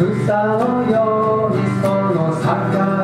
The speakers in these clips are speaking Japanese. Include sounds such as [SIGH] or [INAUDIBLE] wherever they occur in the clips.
草のようにその坂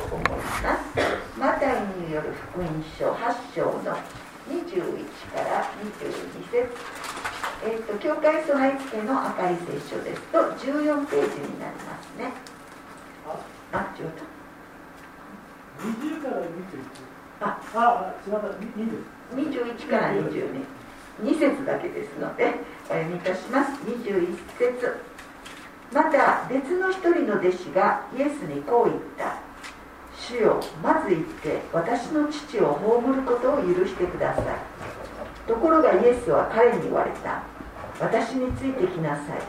いと思いますマタイによる福音書8章の21から22節。えっ、と教会備え付けの赤い聖書ですと14ページになりますね。あ違った20から21あ。あ違った。2です21から22 2節だけですのでお読みいたします。21節。また別の一人の弟子がイエスにこう言った主よまず行って私の父を葬ることを許してください。ところがイエスは彼に言われた。私についてきなさい。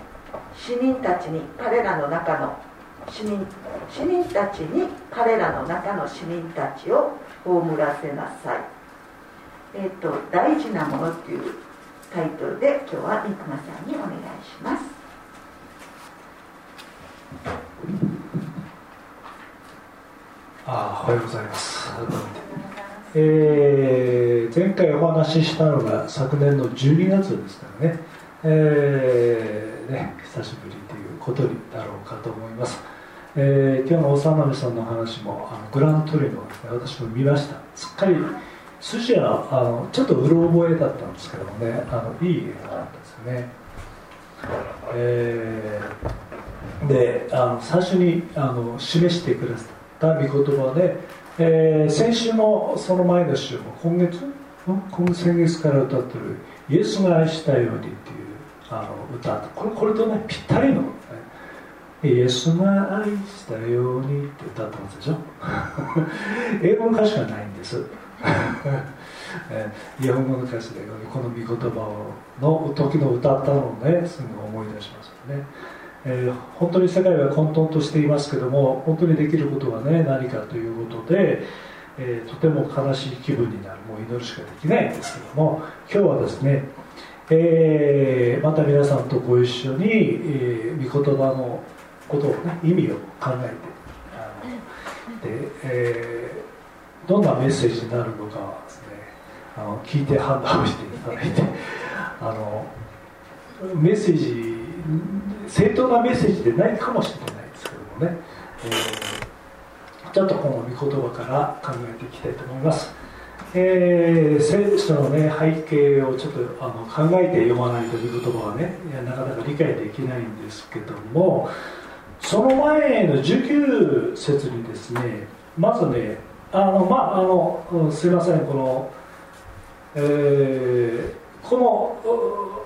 死人たちに彼らの中の死人死人たちに彼らの中の死人たちを葬らせなさい。えっ、と「大事なもの」っていうタイトルで今日は三熊さんにお願いします。あおはようございます。えー、前回お話ししたのが昨年の12月ですからね,、えー、ね久しぶりということになろうかと思います、えー、今日の幼波さんの話もあのグラントリノですね私も見ました。すっかり筋はあのちょっとうろ覚えだったんですけどもねあのいい映画だったんですよね、えー、であの最初にあの示してくださったた御言葉で、えー、先週のその前の週も今月今先月から歌ってる「イエスが愛したように」っていうあの歌これこれとねぴったりの、ね、イエスが愛したようにって歌ってますでしょ英語の歌詞がないんです。[LAUGHS] 日本語の歌詞でこの御言葉の時の歌ったのをねすぐ思い出しますよね、えー、本当に世界は混沌としていますけども本当にできることはね何かということで、えー、とても悲しい気分になるもう祈るしかできないんですけども今日はですね、えー、また皆さんとご一緒に、えー、御言葉のことをね意味を考えてで、えーどんなメッセージになるのかですねあの聞いて判断をしていただいてあのメッセージ正当なメッセージでないかもしれないですけどもね、えー、ちょっとこの御言葉から考えていきたいと思います、えー、聖書の、ね、背景をちょっとあの考えて読まないと御言葉はねなかなか理解できないんですけどもその前の19節にですねまずねあのまああのすいませんこの、えー、この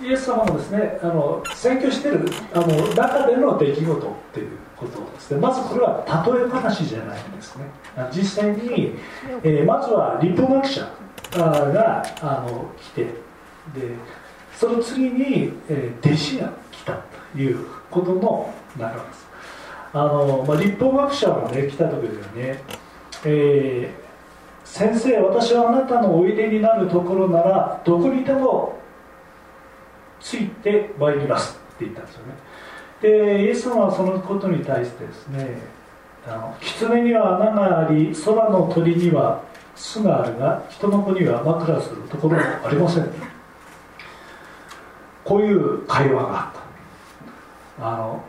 イエス様のですねあの選挙しているあの中での出来事っていうことですね。まずこれは例え話じゃないんですね。実際に、えー、まずは立法学者があの来てでその次に、えー、弟子が来たということの流れです。あの、まあ、立法学者がね来た時にはねえー、先生私はあなたのおいでになるところならどこにでもついてまいりますって言ったんですよね。でイエス様はそのことに対してですねあの狐には穴があり空の鳥には巣があるが人の子には枕するところもありません。[LAUGHS] こういう会話があった。あの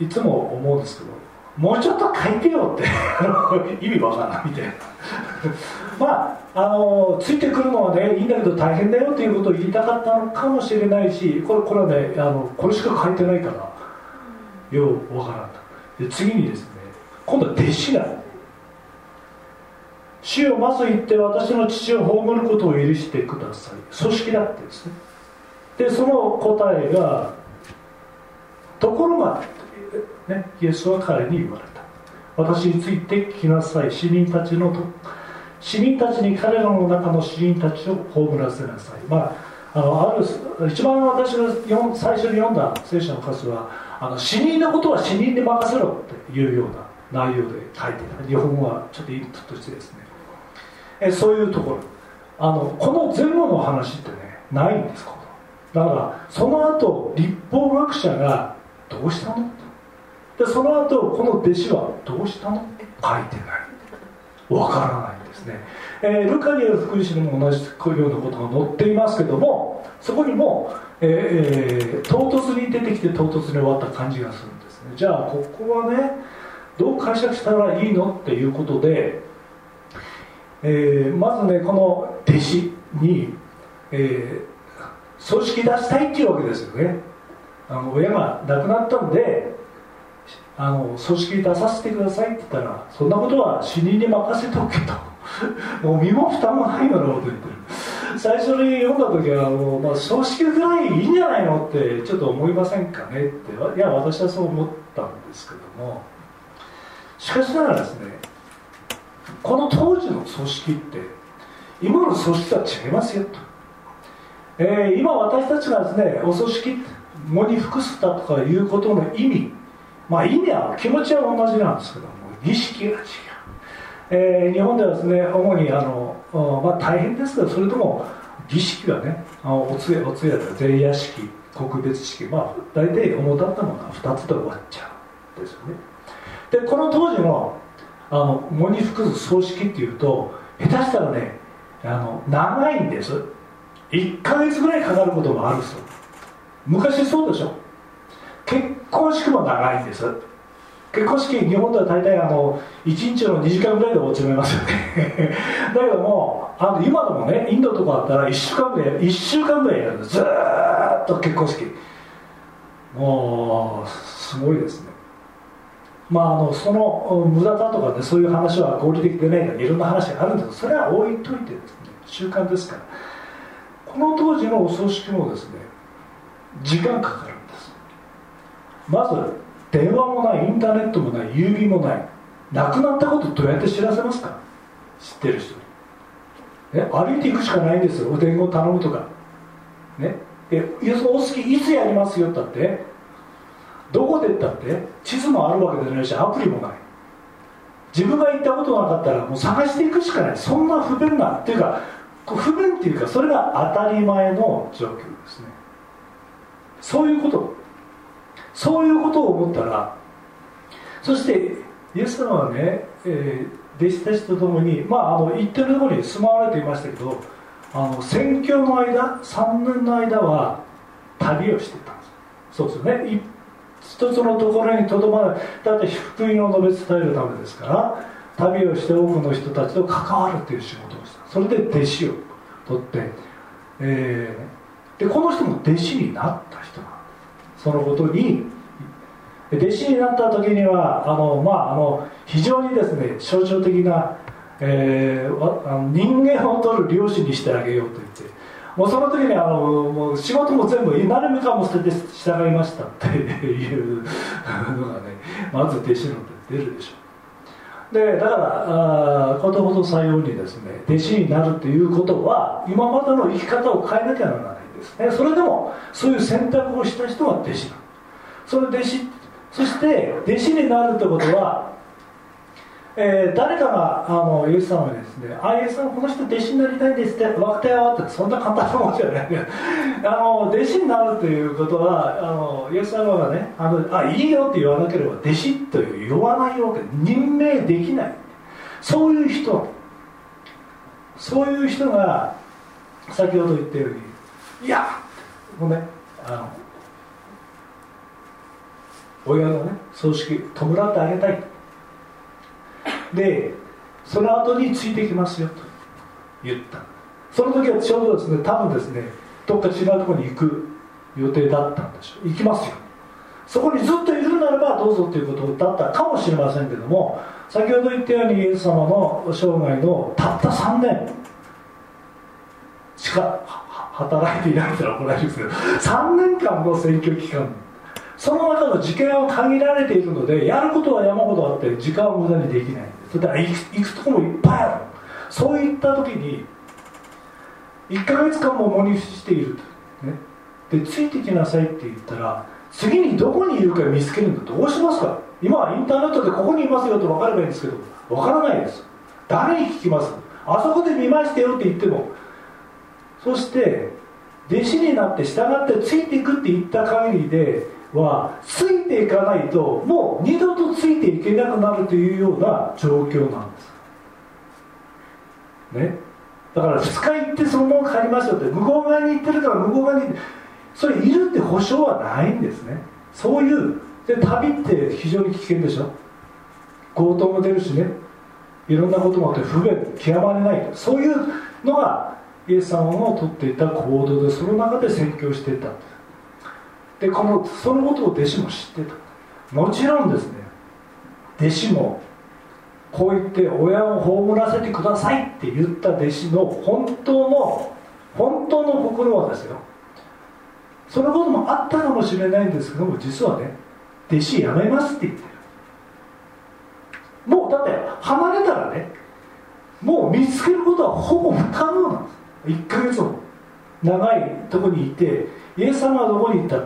いつも思うんですけどもうちょっと書いてよって [LAUGHS] 意味わからないみたいな。まああのついてくるのはねいいんだけど大変だよということを言いたかったのかもしれないしこれこれはねあのこれしか書いてないからようわからんと。次にですね今度は弟子が主をまず言って私の父を葬ることを許してください。組織だってですね。でその答えがところがね、イエスは彼に言われた。私について聞きなさい死人たちのと。死人たちに彼らの中の死人たちを葬らせなさい。まああのある一番私が最初に読んだ聖書の箇所はあの死人のことは死人に任せろっていうような内容で書いていた。日本語はちょっとインプットしてですね。えそういうところ。あのこの前後の話ってねないんですだからその後立法学者がどうしたの？でその後この弟子はどうしたの？って書いてない。わからないんですね、えー、ルカによる福音書にも同じようなことが載っていますけどもそこにも、えー、唐突に出てきて唐突に終わった感じがするんですね。じゃあここはねどう解釈したらいいの？っていうことで、えー、まずねこの弟子に、えー、組織出したいっていうわけですよね。あの親が亡くなったんであの組織出させてくださいって言ったらそんなことは死人に任せておけと。[LAUGHS] もう身も蓋もないようなこと言ってる。最初に読んだ時はもう、まあ、葬式ぐらいいいんじゃないのってちょっと思いませんかねって。いや私はそう思ったんですけども。しかしながらですねこの当時の組織って今の組織とは違いますよと、えー、今私たちがですねお組織喪に服すたとかいうことの意味。まあ意味は気持ちは同じなんですけども儀式が違う、えー、日本ではですね主にあの、まあ、大変ですけどそれとも儀式がねお通夜お通夜で前夜式告別式まあ大体主だったものが2つで終わっちゃうんですよね。でこの当時のあの喪に服す葬式っていうと下手したらねあの長いんです。1か月ぐらいかかることもあるそう昔そうでしょ。結婚式も長いんです。結婚式日本では大体あの1日の2時間ぐらいで落ちめますよね。[LAUGHS] だけどもあの今でもねインドとかだったら1週間ぐらい1週間ぐらいやるずーっと結婚式。もうすごいですね。まあ、あのその無駄だとかねそういう話は合理的でないかいろんな話があるんです。けどそれは置いといてですね習慣ですから。この当時のお葬式もですね時間かかる。まず電話もないインターネットもない郵便もない亡くなったことどうやって知らせますか？知ってる人。にえ歩いていくしかないんですよ。お伝言頼むとか。ね？えそのお好きいつやりますよったって？どこでったって？地図もあるわけじゃないしアプリもない。自分が行ったことなかったらもう探していくしかない。そんな不便なっていうか不便っていうかそれが当たり前の状況ですね。そういうことそういうことを思ったらそしてイエス様はね、えー、弟子たちと共にまああの行ってるところに住まわれていましたけどあの宣教の間3年の間は旅をしてたんです。そうですね。一つのところにとどまるだって福音を述べ伝えるためですから旅をして多くの人たちと関わるという仕事をした。それで弟子を取って、えー、でこの人も弟子になった人なんです。そのことに弟子になった時にはあの、まあ、あの非常にですね象徴的な、えー、人間を取る漁師にしてあげようと言ってもうその時にあのもう仕事も全部何もかも捨てて従いましたっていうのがねまず弟子の出るでしょう。でだからことほどさようにですね弟子になるということは今までの生き方を変えなきゃならない。ですね。それでもそういう選択をした人が弟子なの。その弟子そして弟子になるってことはえー、誰かがあのイエス様にですね「あイエス様この人弟子になりたいんです」って分かったよってそんな簡単なもんじゃない。あの弟子になるということはあのイエス様がねあのあいいよって言わなければ弟子と言わないわけ。任命できない。そういう人。そういう人が先ほど言ったように「いやごめん。あの親のね葬式弔ってあげたい」でその後についてきますよと言った。その時はちょうどですね多分ですねどっか違うところに行く予定だったんでしょう。行きますよ。そこにずっといるならばどうぞということだったかもしれませんけども先ほど言ったようにイエス様の生涯のたった3年しか働いていないと怒られるんですけど3年間の選挙期間その中の時間は限られているのでやることは山ほどあって時間を無駄にできない。それから行く行くとこもいっぱいある。そういった時に1か月間も喪に伏していると、ね、でついてきなさいって言ったら次にどこにいるか見つけるんだどうしますか？今はインターネットでここにいますよと分かればいいんですけど分からないです。誰に聞きます？あそこで見ましたよって言ってもそして弟子になって従ってついていくって言った限りではついていかないともう二度とついていけなくなるというような状況なんです。ね。だから2日行ってそのまま帰りましょうって向こう側に行ってるから向こう側にそれいるって保証はないんですね。そういうで旅って非常に危険でしょ。強盗も出るしね。いろんなこともあって不便極まれないそういうのがイエス様のとっていた行動でその中で宣教していた。でこのそのことを弟子も知ってた。もちろんですね。弟子もこう言って親を葬らせてくださいって言った弟子の本当の本当の心はですよ。そのこともあったかもしれないんですけども実はね弟子辞めますって言ってる。もうだって離れたらねもう見つけることはほぼ不可能なんです。1ヶ月も長いとこにいてイエス様はどこに行った？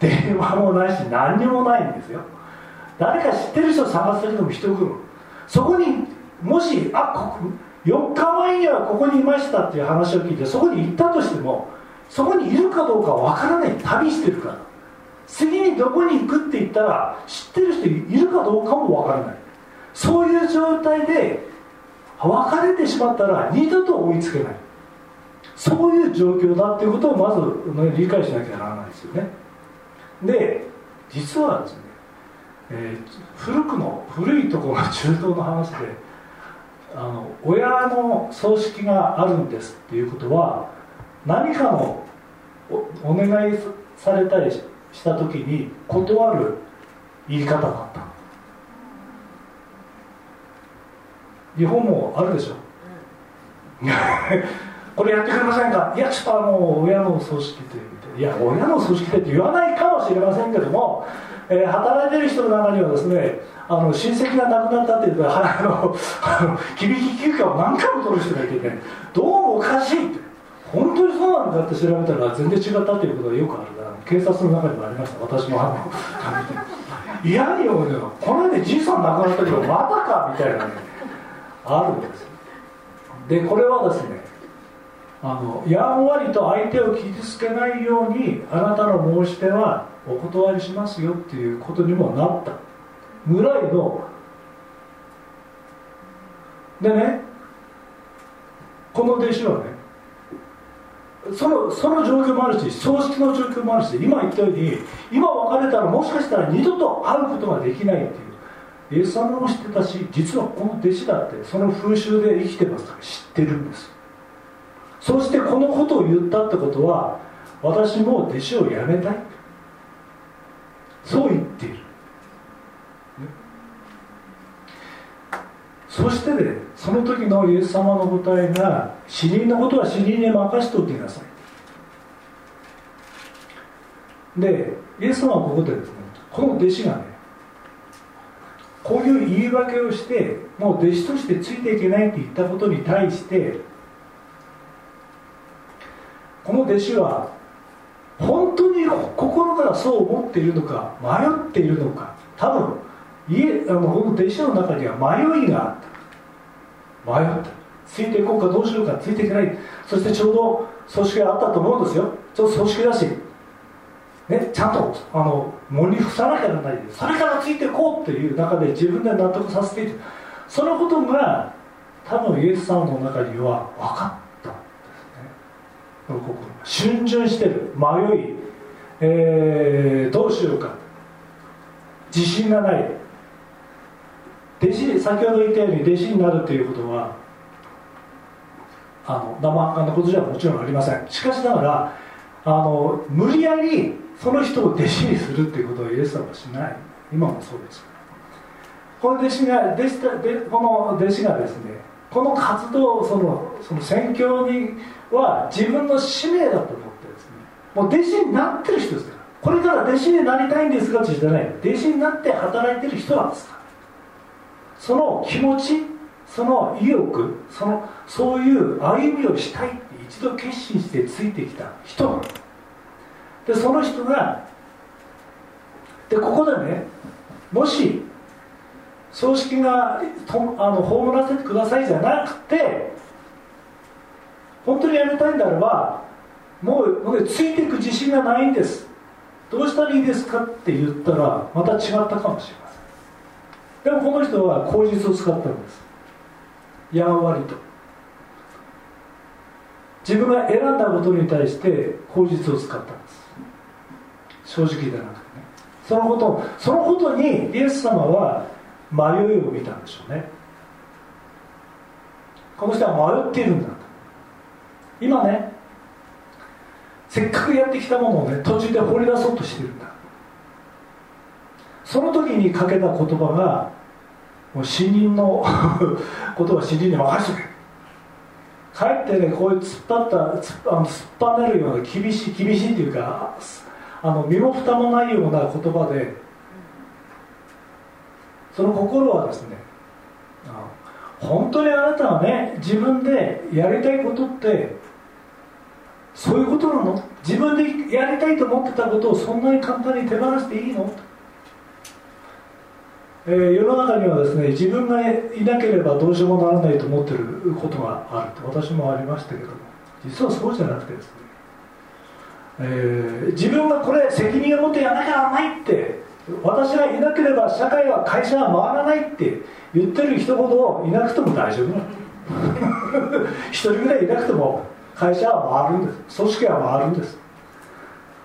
電話もないし何にもないんですよ。誰か知ってる人を探せるのも一苦労そこにもしあここ4日前にはここにいましたっていう話を聞いてそこに行ったとしてもそこにいるかどうかわからない。旅してるから。次にどこに行くって言ったら知ってる人いるかどうかもわからない。そういう状態で別れてしまったら二度と追いつけない。そういう状況だっていうことをまず、ね、理解しなきゃならないですよね。で実はですね、えー、古くの古いところの中東の話であの親の葬式があるんですっていうことは何かのお願いされたりした時に断る言い方だった。日本もあるでしょ、うん、これやってくれませんか？いやちょっとあの親の葬式でいや親の葬式でって言わないかもしれませんけども、えー、働いてる人の中にはですねあの親戚が亡くなったっていうかあのあの厳し休暇を何回も取る人がいてねどうもおかしいって。本当にそうなんだって調べたら全然違ったっていうことがよくあるから警察の中にもありました。私もあの嫌に思うよこの間じいさん亡くなったけどまたかみたいなねあるんですでこれはですねあのやんわりと相手を傷つけないようにあなたの申し出はお断りしますよっていうことにもなった。ぐらいのでねこの弟子はねそのその状況もあるし葬式の状況もあるし今言ったように今別れたらもしかしたら二度と会うことができないっていう。イエス様も知ってたし実はこの弟子だってその風習で生きてますから知ってるんです。そしてこのことを言ったってことは私も弟子を辞めたい。そう言っている。そしてねその時のイエス様の答えが死人のことは死人に任しておきなさい。でイエス様はここでこの弟子がねこういう言い訳をしてもう弟子としてついていけないって言ったことに対してこの弟子は本当に心からそう思っているのか迷っているのか。多分家あのこの弟子の中には迷いがあった。迷った。ついていこうかどうしようかついていけない。そしてちょうど組織があったと思うんですよ。ちょっと組織だし、ね、ちゃんとあの森に伏さなきゃならないそれからついていこうっていう中で自分で納得させているそのことが多分イエス様の中には分かったんですね。逡巡してる迷い、えー、どうしようか。自信がない。弟子先ほど言ったように弟子になるということはあの生半可なことじゃもちろんありません。しかしながらあの無理やりその人を弟子にするっていうことをイエス様はしない。今もそうです。この弟子が弟子でこの弟子がですねこの活動そのその宣教には自分の使命だと思ってですね。もう弟子になってる人ですから。これから弟子になりたいんですかって言ってない。弟子になって働いてる人なんですから。その気持ちその意欲そのそういう歩みをしたいって一度決心してついてきた人なんですでその人がでここでねもし葬式がとあの葬らせてくださいじゃなくて本当にやめたいんであればもう僕ついていく自信がないんです。どうしたらいいですかって言ったらまた違ったかもしれません。でもこの人は口実を使ったんです。やんわりと。自分が選んだことに対して口実を使ったんです。正直でなくてね。そのことそのことにイエス様は迷いを見たんでしょうね。この人は迷っているんだ今ねせっかくやってきたものをね途中で放り出そうとしてるんだ。その時にかけた言葉がもう死人の [LAUGHS] ことは死人に任せてくれ。かえってねこういう突っ張った突っあの突っ張ねるような厳しい厳しいというかあの身も蓋もないような言葉でその心はですね本当にあなたはね自分でやりたいことってそういうことなの？自分でやりたいと思ってたことをそんなに簡単に手放していいの？えー、世の中にはですね自分がいなければどうしようもならないと思ってることがあると私もありましたけども実はそうじゃなくてですね、えー、自分がこれ責任を持ってやらなきゃならないって私がいなければ社会は会社は回らないって言ってる人ほどいなくても大丈夫なの。[LAUGHS] 一人ぐらいいなくても会社は回るんです。組織は回るんです。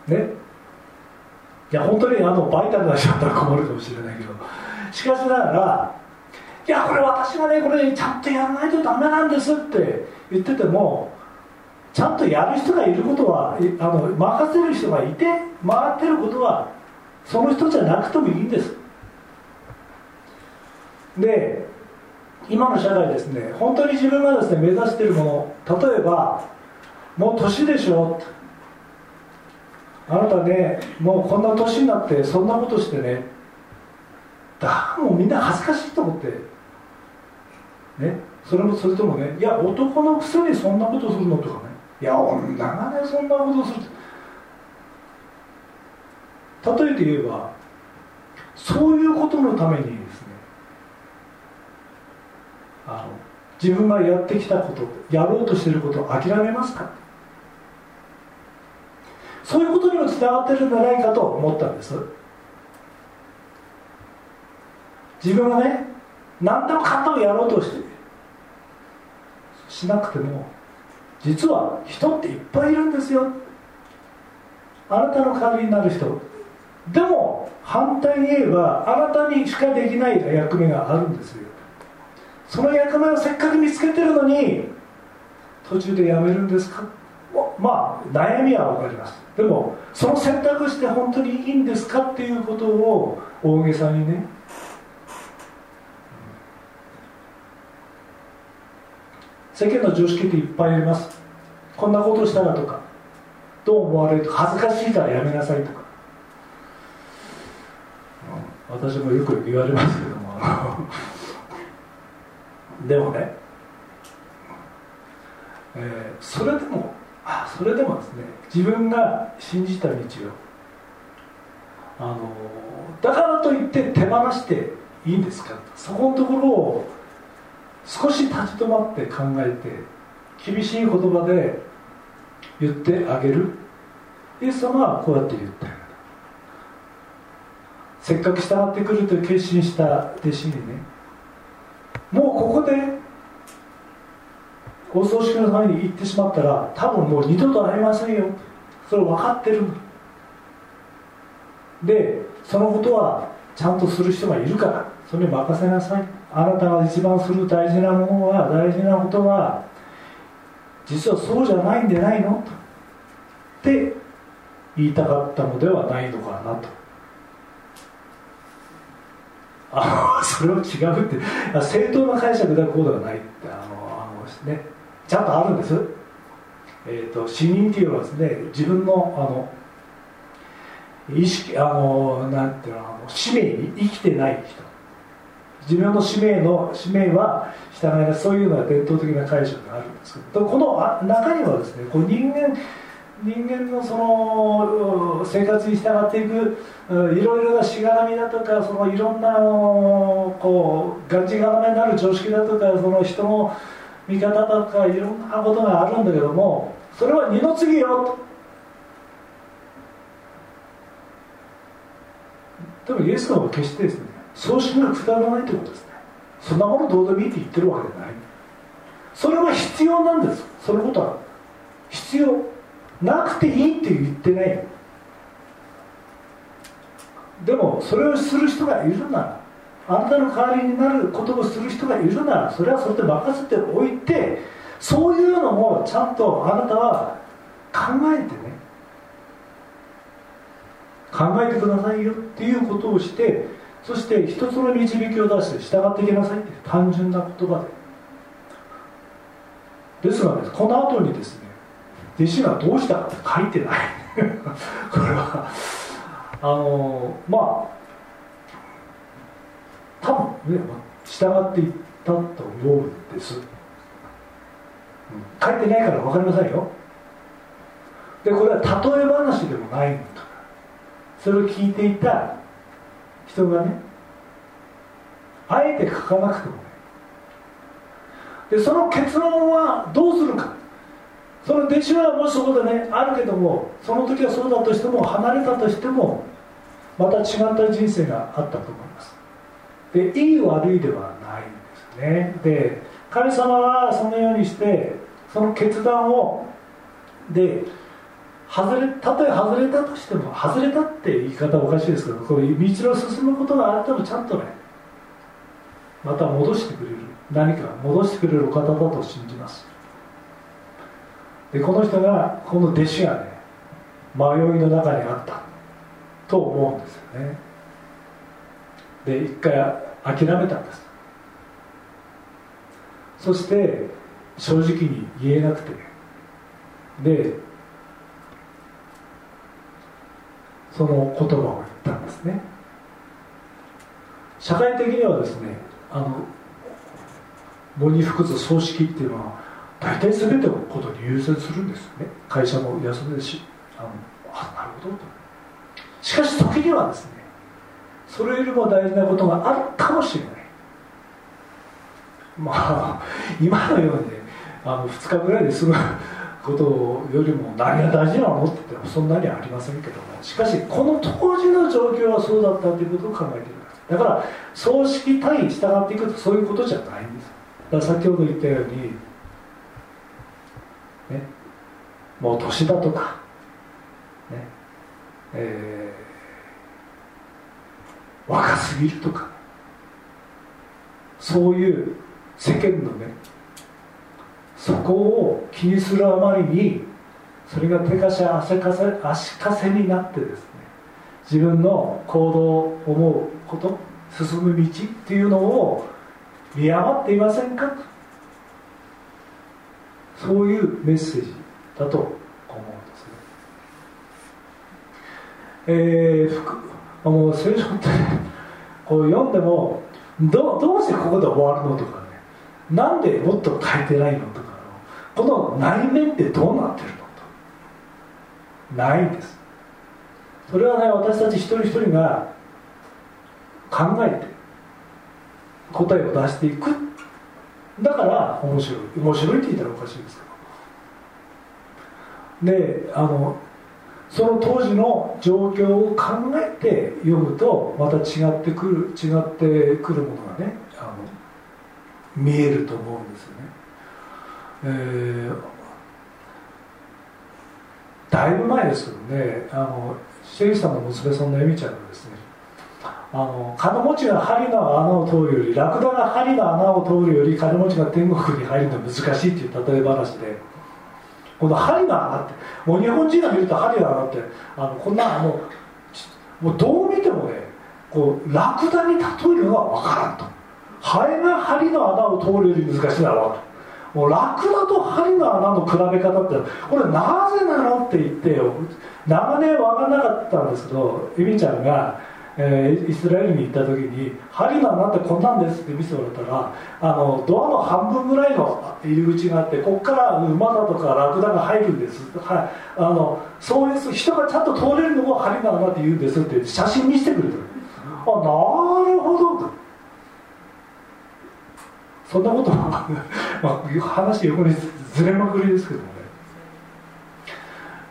ね。いや本当にあのバイタルな人だったら困るかもしれないけど。しかしながらいやこれ私がねこれちゃんとやらないとダメなんですって言っててもちゃんとやる人がいることはあの任せる人がいて回ってることはその人じゃなくてもいいんです。で今の社会ですね本当に自分がですね目指しているもの例えばもう年でしょあなたねもうこんな年になってそんなことしてね。だもうみんな恥ずかしいと思って。ね。それもそれともねいや男のくせにそんなことするのとか。いや女がねそんなことする。例えて言えばそういうことのためにですねあの自分がやってきたことやろうとしていることを諦めますか？そういうことにもつながってるんじゃないかと思ったんです。自分がね何でも簡単をやろうとしてしなくても実は人っていっぱいいるんですよ。あなたの代わりになる人。でも反対に言えばあなたにしかできない役目があるんですよ。その役目をせっかく見つけてるのに途中でやめるんですか？まあ悩みは分かります。でもその選択して本当にいいんですかっていうことを大げさにね世間の常識っていっぱいあります。こんなことしたらとかどう思われると恥ずかしいからやめなさいとか。私もよく言われますけども。[LAUGHS] でもね、えー、それでもあそれでもですね自分が信じた道をあのだからといって手放していいんですか？そこのところを少し立ち止まって考えて厳しい言葉で言ってあげる。イエス様はこうやって言ったせっかく従ってくると決心した弟子にねもうここでお葬式のために行ってしまったら多分もう二度と会えませんよ。それ分かってる。でそのことはちゃんとする人がいるから。それに任せなさい。あなたが一番する大事なものは大事なことは実はそうじゃないんでないの？って言いたかったのではないのかなと。あそれは違うって。正当な解釈でこうではないって。あのあの、ね、ちゃんとあるんです、えーと、死人っていうのはですね自分のあの意識あのなんていうのあの使命に生きてない人。自分の使命の使命は従いなそういうのは伝統的な解釈があるんですけどこの中にはですねこう人間人間のその生活に従っていくいろいろなしがらみだとかそのいろんなこうがんじがらめになる常識だとかその人の見方とかいろんなことがあるんだけどもそれは二の次よと。でもイエス様は決してですね葬式がくだらないということですね。そんなものどうでもいいって言ってるわけじゃない。それは必要なんです。そのことは必要。なくていいって言ってない。でもそれをする人がいるならあなたの代わりになることをする人がいるならそれはそれで任せておいてそういうのもちゃんとあなたは考えてね。考えてくださいよっていうことをしてそして一つの導きを出して従っていきなさい。って単純な言葉で。ですがこの後にですね弟子がどうしたかって書いてない。[LAUGHS] これはあのまあ多分ね従っていったと思うんです、書いてないから分かりませんよ。でこれは例え話でもないのとそれを聞いていた人がねあえて書かなくてもね。でその結論はどうするか。その弟子はもしそこでねあるけどもその時はそうだとしても離れたとしてもまた違った人生があったと思います。でいい悪いではないんですね。で神様はそのようにしてその決断をで外れたとえ外れたとしても外れたって言い方おかしいですけどこういう道の進むことがあってもちゃんとねまた戻してくれる。何か戻してくれるお方だと信じます。でこの人がこの弟子がね迷いの中にあったと思うんですよね。で一回諦めたんです。そして正直に言えなくて。でその言葉を言ったんですね。社会的にはですねあの喪に服す葬式っていうのは大体全てのことに優先するんですよね。会社も休みでしあのあなるほどと。しかし時にはですねそれよりも大事なことがあるかもしれない。まあ今のように、あの2日ぐらいで済むことよりも何が大事なのってそんなにありませんけどもしかしこの当時の状況はそうだったということを考えている。だから葬式対従っていくとそういうことじゃないんです。だから先ほど言ったようにねもう年だとかねえー、若すぎるとかそういう世間のねそこを気にするあまりにそれが手かし足かせ足かせになってですね自分の行動思うこと進む道っていうのを見余っていませんか？そういうメッセージだと思うんですね。えー、もう聖書ってこう読んでもどどうしてここで終わるのとかねなんでもっと書いてないのとかこの内面ってどうなってるのと。ないんです。それはね私たち一人一人が考えて答えを出していく。だから面白い。面白いって言ったらおかしいですけど。であのその当時の状況を考えて読むとまた違ってくる違ってくるものがねあの見えると思うんですよね。えー、だいぶ前ですけどね。あのシェリさんの娘さんのエミちゃんがですねあの金持ちが針の穴を通るよりラクダが針の穴を通るより金持ちが天国に入るのは難しいっていう例え話でこの針の穴ってもう日本人が見ると針の穴ってあのこんなもうもうどう見てもねこうラクダに例えるのは分からんと。ハエが針の穴を通るより難しいのは分かる。もうラクダと針の穴の比べ方ってこれなぜなのって言って長年分からなかったんですけどエミちゃんが、えー、イスラエルに行った時に針の穴ってこんなんですって見せらったらあのドアの半分ぐらいの入り口があってここから馬だとかラクダが入るんです、はい、あのそういう人がちゃんと通れるのを針の穴って言うんですって写真見せてくれるあなるほどと。そんなこと、まあ、話横にずれまくりですけどもね。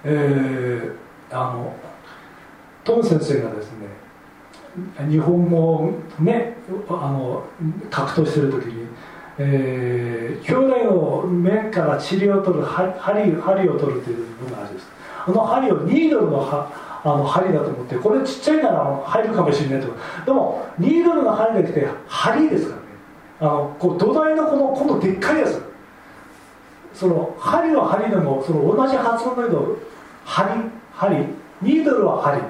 えー、あのトム先生がですね日本語をねあの格闘してる時に、えー、兄弟の目から塵を取る針針を取るという部分があるんです。あの針をニードルのあの針だと思ってこれちっちゃいから入るかもしれないと。でもニードルの針が来て針ですから。あのこう土台のこの今度でっかいやつ。その針は針でもその同じ発音だけど針針。ニードルは針、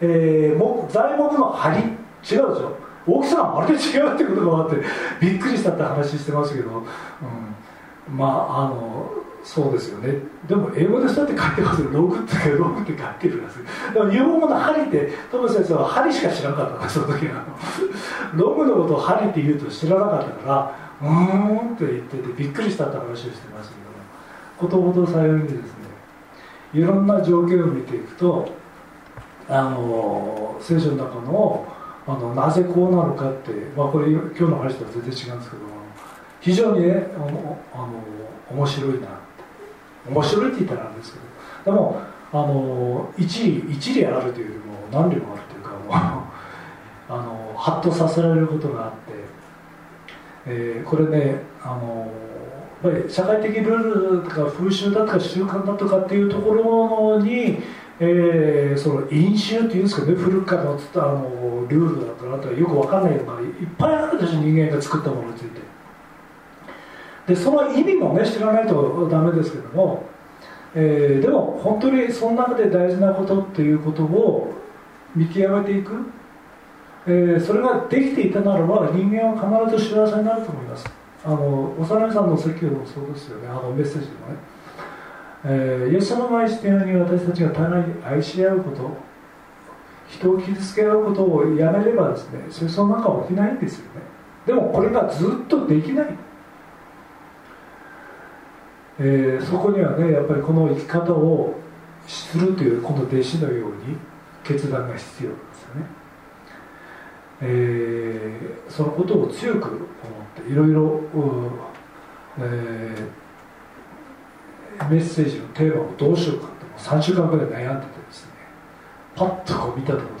えー、材木の針。違うでしょ？大きさがまるで違うってことがあってびっくりしたって話してますけど、うん、まああのそうですよね。でも英語でそうやって書いてますよ。ログってログって書いてるんですでも日本語の針ってトム先生は針しか知らなかったからその時は。ログのことを針って言うと知らなかったからうーんって言っててびっくりしたって話をしてますけどことごとさようにですねいろんな状況を見ていくとあの聖書の中のあのなぜこうなのかって、まあ、これ今日の話とは全然違うんですけど非常にねあのあの面白いな。面白いって言ったらなんですけどでもあの一理一理あるというよりも何理もあるというかもう [LAUGHS] あのハッとさせられることがあって、えー、これねあのやっぱり社会的ルールとか風習だとか習慣だとかっていうところに、えー、その飲酒っていうんですかね古くからのあのルールだとかあとはよく分かんないのがいっぱいあるでしょ人間が作ったものについて。でその意味もね知らないとダメですけども、えー、でも本当にその中で大事なことっていうことを見極めていく、えー、それができていたならば人間は必ず幸せになると思います。あの幼いさんの説教もそうですよね。あのメッセージでもね、えー、イエス様が愛しているように私たちが互いに愛し合うこと人を傷つけ合うことをやめればですね戦争なんか起きないんですよね。でもこれがずっとできない。えー、そこにはねやっぱりこの生き方をするというこの弟子のように決断が必要なんですよね、えー、そのことを強く思っていろいろ、えー、メッセージのテーマをどうしようかって3週間ぐらい悩んでてですねパッとこう見たところで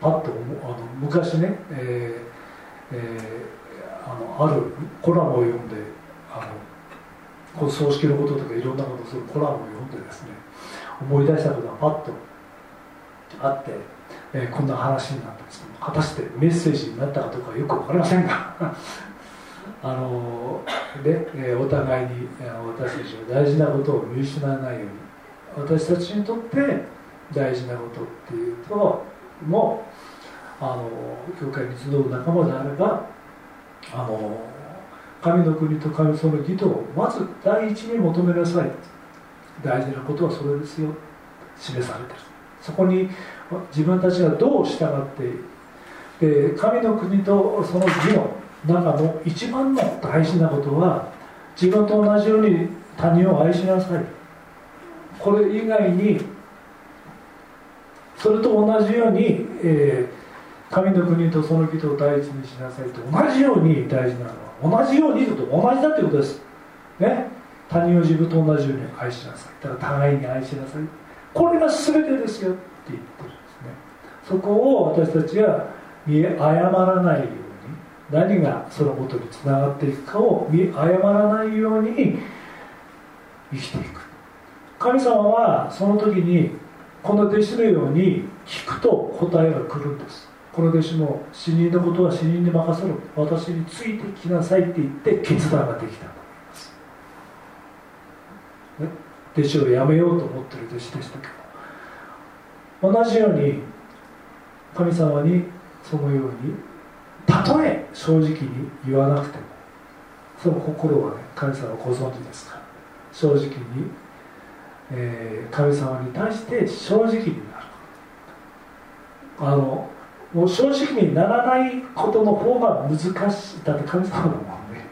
パッとあの昔ね、えーえー、あのあるコラムを読んであのこの葬式のこととかいろんなことするコラムを読んでですね思い出したことがパッとあって、えー、こんな話になったんですけど果たしてメッセージになったかどうかよく分かりませんが [LAUGHS] あので、えー、お互いに、え、私たちは大事なことを見失わないように私たちにとって大事なことっていうともあの教会に集う仲間であればあの神の国と神その義とをまず第一に求めなさい。大事なことはそれですよ。示されてる。そこに自分たちがどう従ってで神の国とその義の中の一番の大事なことは自分と同じように他人を愛しなさい。これ以外にそれと同じように、えー、神の国とその義とを第一にしなさいと同じように大事なのは同じようにと同じだということです。ね。他人を自分と同じように愛しなさい。だから互いに愛しなさい。これが全てですよって言ってるんですね。そこを私たちが見誤らないように何がそのことにつながっていくかを見誤らないように生きていく。神様はその時にこの弟子のように聞くと答えが来るんです。この弟子も死人のことは死人に任せろ私についてきなさいって言って決断ができたと思います、ね、弟子をやめようと思ってる弟子でしたけど。同じように神様にそのようにたとえ正直に言わなくてもその心はね神様ご存知ですから。正直に、えー、神様に対して正直になる。あのもう正直にならない。ことの方が難しいだって神様だもんね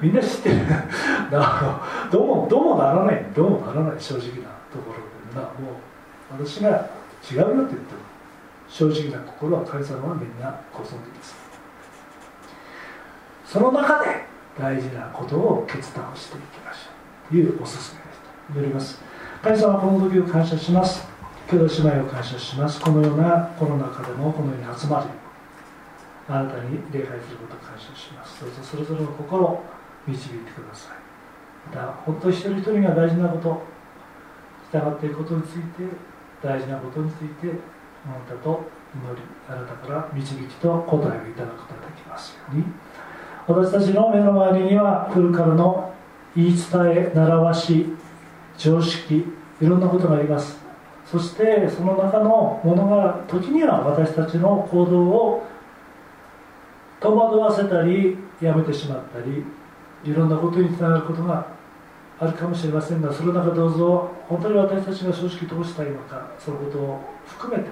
みんな知ってるどうもどうもならないどうもならない正直なところなもう私が違うよって言っても正直な心は神様はみんなご存知ですその中で大事なことを決断していきましょうというおすすめです祈ります神様この時を感謝します兄弟姉妹を感謝します。このようなコロナ禍でもこのように集まりあなたに礼拝することを感謝します。どうぞそれぞれの心を導いてください。また本当一人一人が大事なこと従っていくことについて大事なことについてあなたと祈りあなたから導きと答えをいただくことができますように。私たちの目の前には古からの言い伝え習わし常識いろんなことがあります。そしてその中のものが時には私たちの行動を戸惑わせたりやめてしまったりいろんなことにつながることがあるかもしれませんがその中どうぞ本当に私たちが正直どうしたいのかそのことを含めて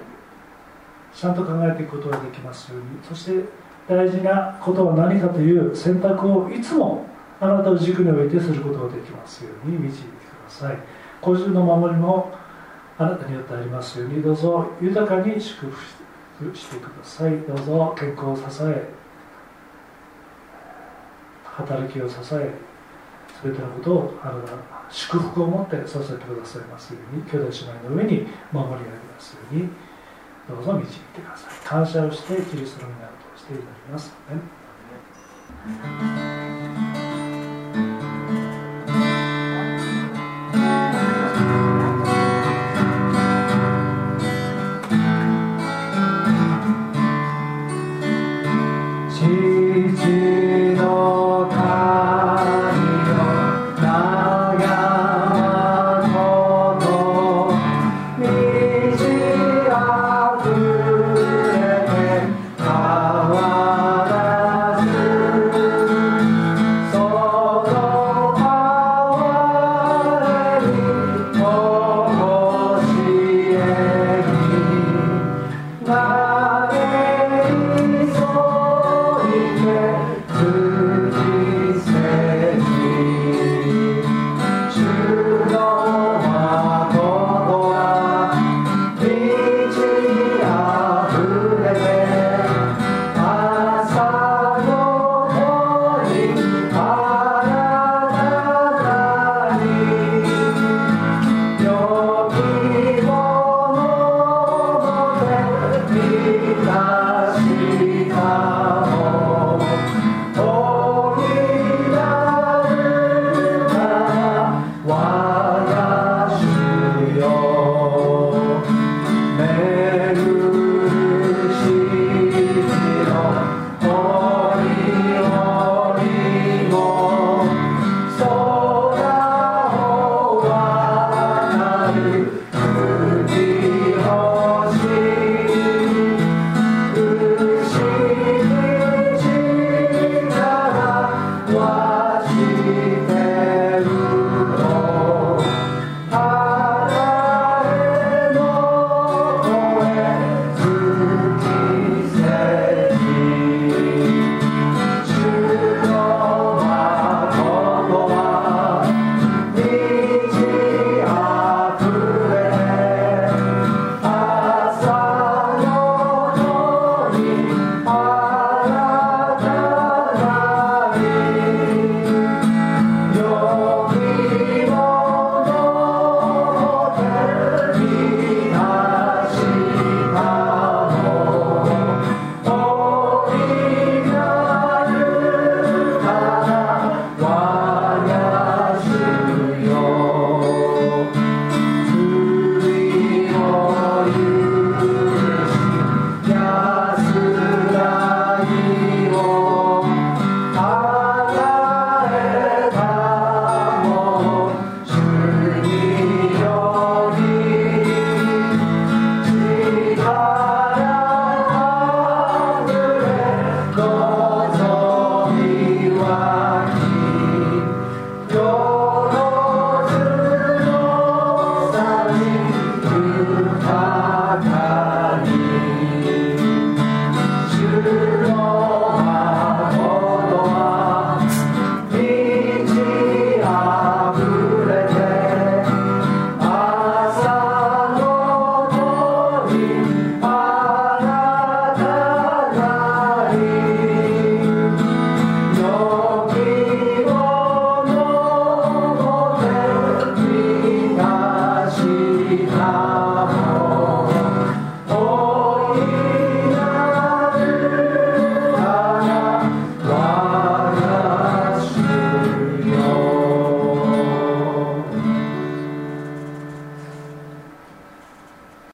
ちゃんと考えていくことができますようにそして大事なことは何かという選択をいつもあなたを軸に置いてすることができますように導いてください。個人の守りもあなたによってありますようにどうぞ豊かに祝福してください。どうぞ健康を支え働きを支え全てのことをあなた祝福を持って支えてくださいますように兄弟姉妹の上に守りありますようにどうぞ導いてください。感謝をしてキリストの皆を通して祈ります、ね